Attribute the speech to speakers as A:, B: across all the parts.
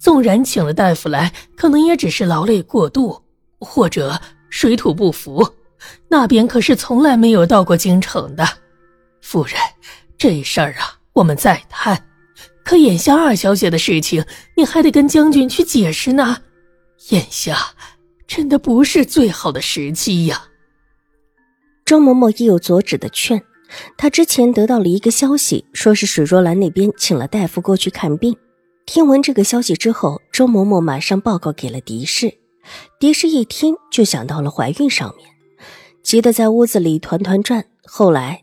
A: 纵然请了大夫来，可能也只是劳累过度，或者水土不服。那边可是从来没有到过京城的。夫人，这事儿啊，我们再谈。可眼下二小姐的事情，你还得跟将军去解释呢。眼下真的不是最好的时机呀。
B: 周嬷嬷亦有所指的劝。他之前得到了一个消息，说是水若兰那边请了大夫过去看病。听闻这个消息之后，周嬷嬷马上报告给了狄氏。狄氏一听就想到了怀孕上面，急得在屋子里团团转。后来，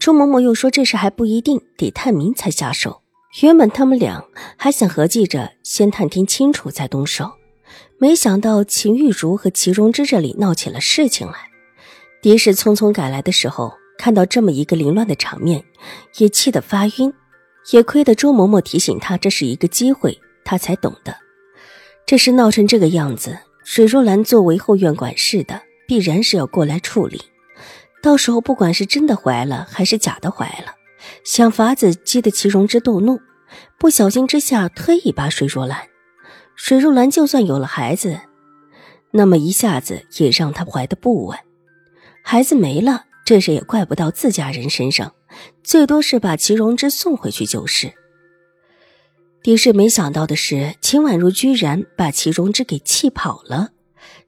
B: 周嬷嬷又说这事还不一定，得探明才下手。原本他们俩还想合计着先探听清楚再动手，没想到秦玉茹和齐荣之这里闹起了事情来。狄氏匆匆赶来的时候。看到这么一个凌乱的场面，也气得发晕。也亏得周嬷嬷提醒他这是一个机会，他才懂得。这事闹成这个样子，水若兰作为后院管事的，必然是要过来处理。到时候不管是真的怀了，还是假的怀了，想法子激得齐荣之动怒，不小心之下推一把水若兰。水若兰就算有了孩子，那么一下子也让她怀得不稳。孩子没了。这事也怪不到自家人身上，最多是把齐荣之送回去就是。狄氏没想到的是，秦婉如居然把齐荣之给气跑了，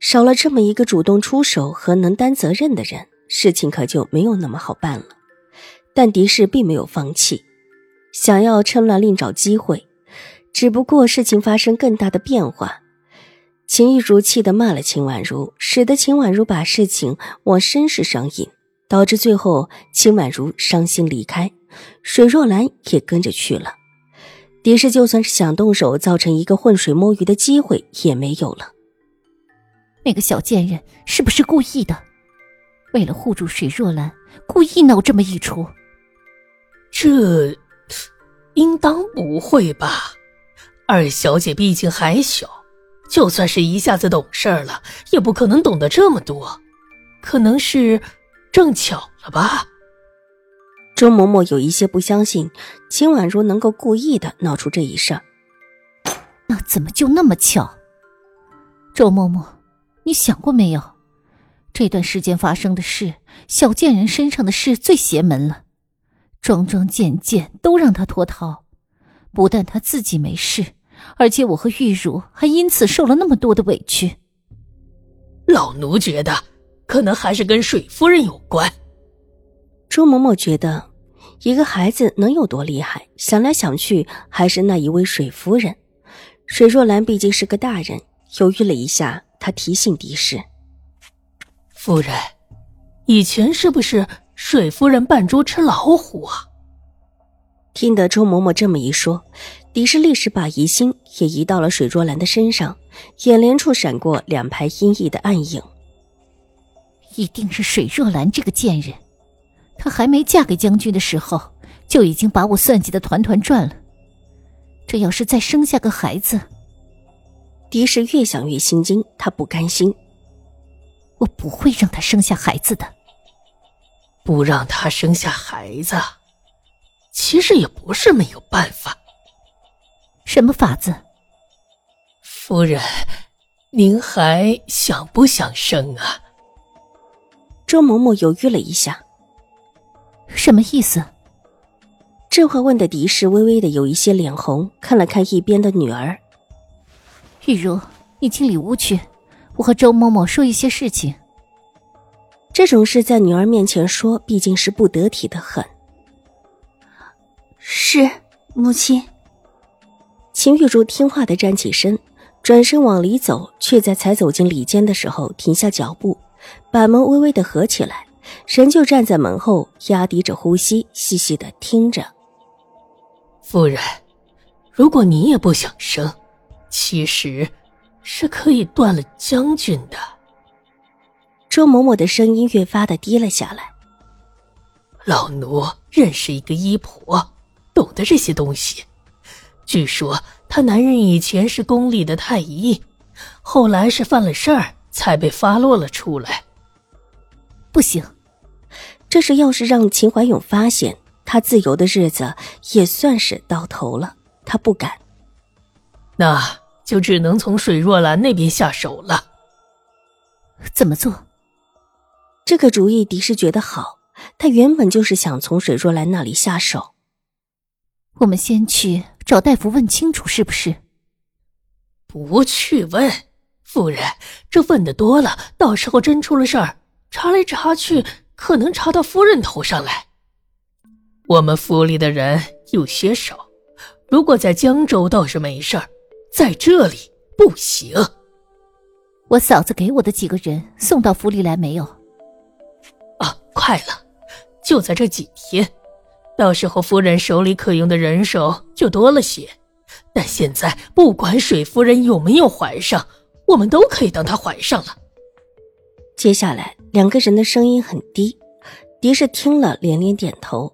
B: 少了这么一个主动出手和能担责任的人，事情可就没有那么好办了。但狄氏并没有放弃，想要趁乱另找机会，只不过事情发生更大的变化。秦玉如气得骂了秦婉如，使得秦婉如把事情往身世上引。导致最后秦婉如伤心离开，水若兰也跟着去了。狄氏就算是想动手造成一个浑水摸鱼的机会也没有了。
C: 那个小贱人是不是故意的？为了护住水若兰，故意闹这么一出？
A: 这应当不会吧？二小姐毕竟还小，就算是一下子懂事了，也不可能懂得这么多。可能是。正巧了吧？
B: 周嬷嬷有一些不相信秦婉如能够故意的闹出这一事儿。
C: 那怎么就那么巧？周嬷嬷，你想过没有？这段时间发生的事，小贱人身上的事最邪门了，桩桩件件都让他脱逃。不但他自己没事，而且我和玉茹还因此受了那么多的委屈。
A: 老奴觉得。可能还是跟水夫人有关。
B: 周嬷嬷觉得，一个孩子能有多厉害？想来想去，还是那一位水夫人。水若兰毕竟是个大人，犹豫了一下，她提醒狄氏：“
A: 夫人，以前是不是水夫人扮猪吃老虎啊？”
B: 听得周嬷嬷这么一说，狄氏立时把疑心也移到了水若兰的身上，眼帘处闪过两排阴翳的暗影。
C: 一定是水若兰这个贱人，她还没嫁给将军的时候，就已经把我算计的团团转了。这要是再生下个孩子，
B: 狄氏越想越心惊，她不甘心。
C: 我不会让她生下孩子的。
A: 不让她生下孩子，其实也不是没有办法。
C: 什么法子？
A: 夫人，您还想不想生啊？
B: 周嬷嬷犹豫了一下，
C: 什么意思？
B: 这话问的狄氏微微的有一些脸红，看了看一边的女儿。
C: 玉茹，你进里屋去，我和周嬷嬷说一些事情。
B: 这种事在女儿面前说，毕竟是不得体的很。
D: 是母亲。
B: 秦玉茹听话的站起身，转身往里走，却在才走进里间的时候停下脚步。把门微微的合起来，人就站在门后，压低着呼吸，细细的听着。
A: 夫人，如果你也不想生，其实是可以断了将军的。
B: 周嬷嬷的声音越发的低了下来。
A: 老奴认识一个医婆，懂得这些东西。据说她男人以前是宫里的太医，后来是犯了事儿才被发落了出来。
C: 不行，
B: 这是要是让秦怀勇发现，他自由的日子也算是到头了。他不敢，
A: 那就只能从水若兰那边下手了。
C: 怎么做？
B: 这个主意狄氏觉得好，他原本就是想从水若兰那里下手。
C: 我们先去找大夫问清楚，是不是？
A: 不去问，夫人，这问的多了，到时候真出了事儿，查来查去，可能查到夫人头上来。我们府里的人有些少。如果在江州倒是没事儿，在这里不行。
C: 我嫂子给我的几个人送到府里来没有？
A: 啊，快了，就在这几天，到时候夫人手里可用的人手就多了些。但现在不管水夫人有没有怀上，我们都可以当她怀上了。
B: 接下来两个人的声音很低，狄氏听了连连点头。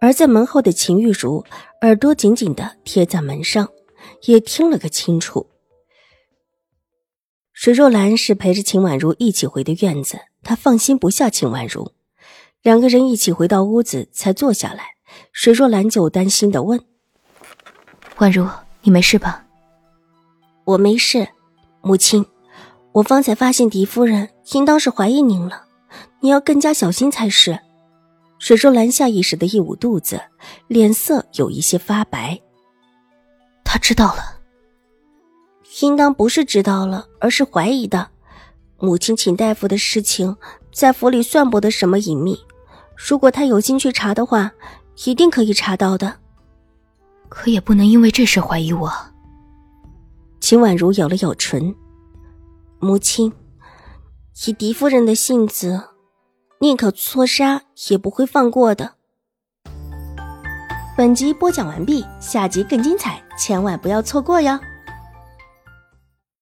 B: 而在门后的秦玉茹耳朵紧紧的贴在门上，也听了个清楚。水若兰是陪着秦婉如一起回的院子，她放心不下秦婉如，两个人一起回到屋子才坐下来。水若兰就担心的问：“
D: 婉如，你没事吧？”“
B: 我没事，母亲，我方才发现狄夫人应当是怀疑您了，你要更加小心才是。”水若兰下意识的一捂肚子，脸色有一些发白。
D: 他知道了，
B: 应当不是知道了，而是怀疑的。母亲请大夫的事情，在府里算不得什么隐秘。如果他有心去查的话，一定可以查到的。
D: 可也不能因为这事怀疑我。
B: 秦婉如咬了咬唇，母亲，以狄夫人的性子。宁可错杀，也不会放过的。本集播讲完毕，下集更精彩，千万不要错过哟。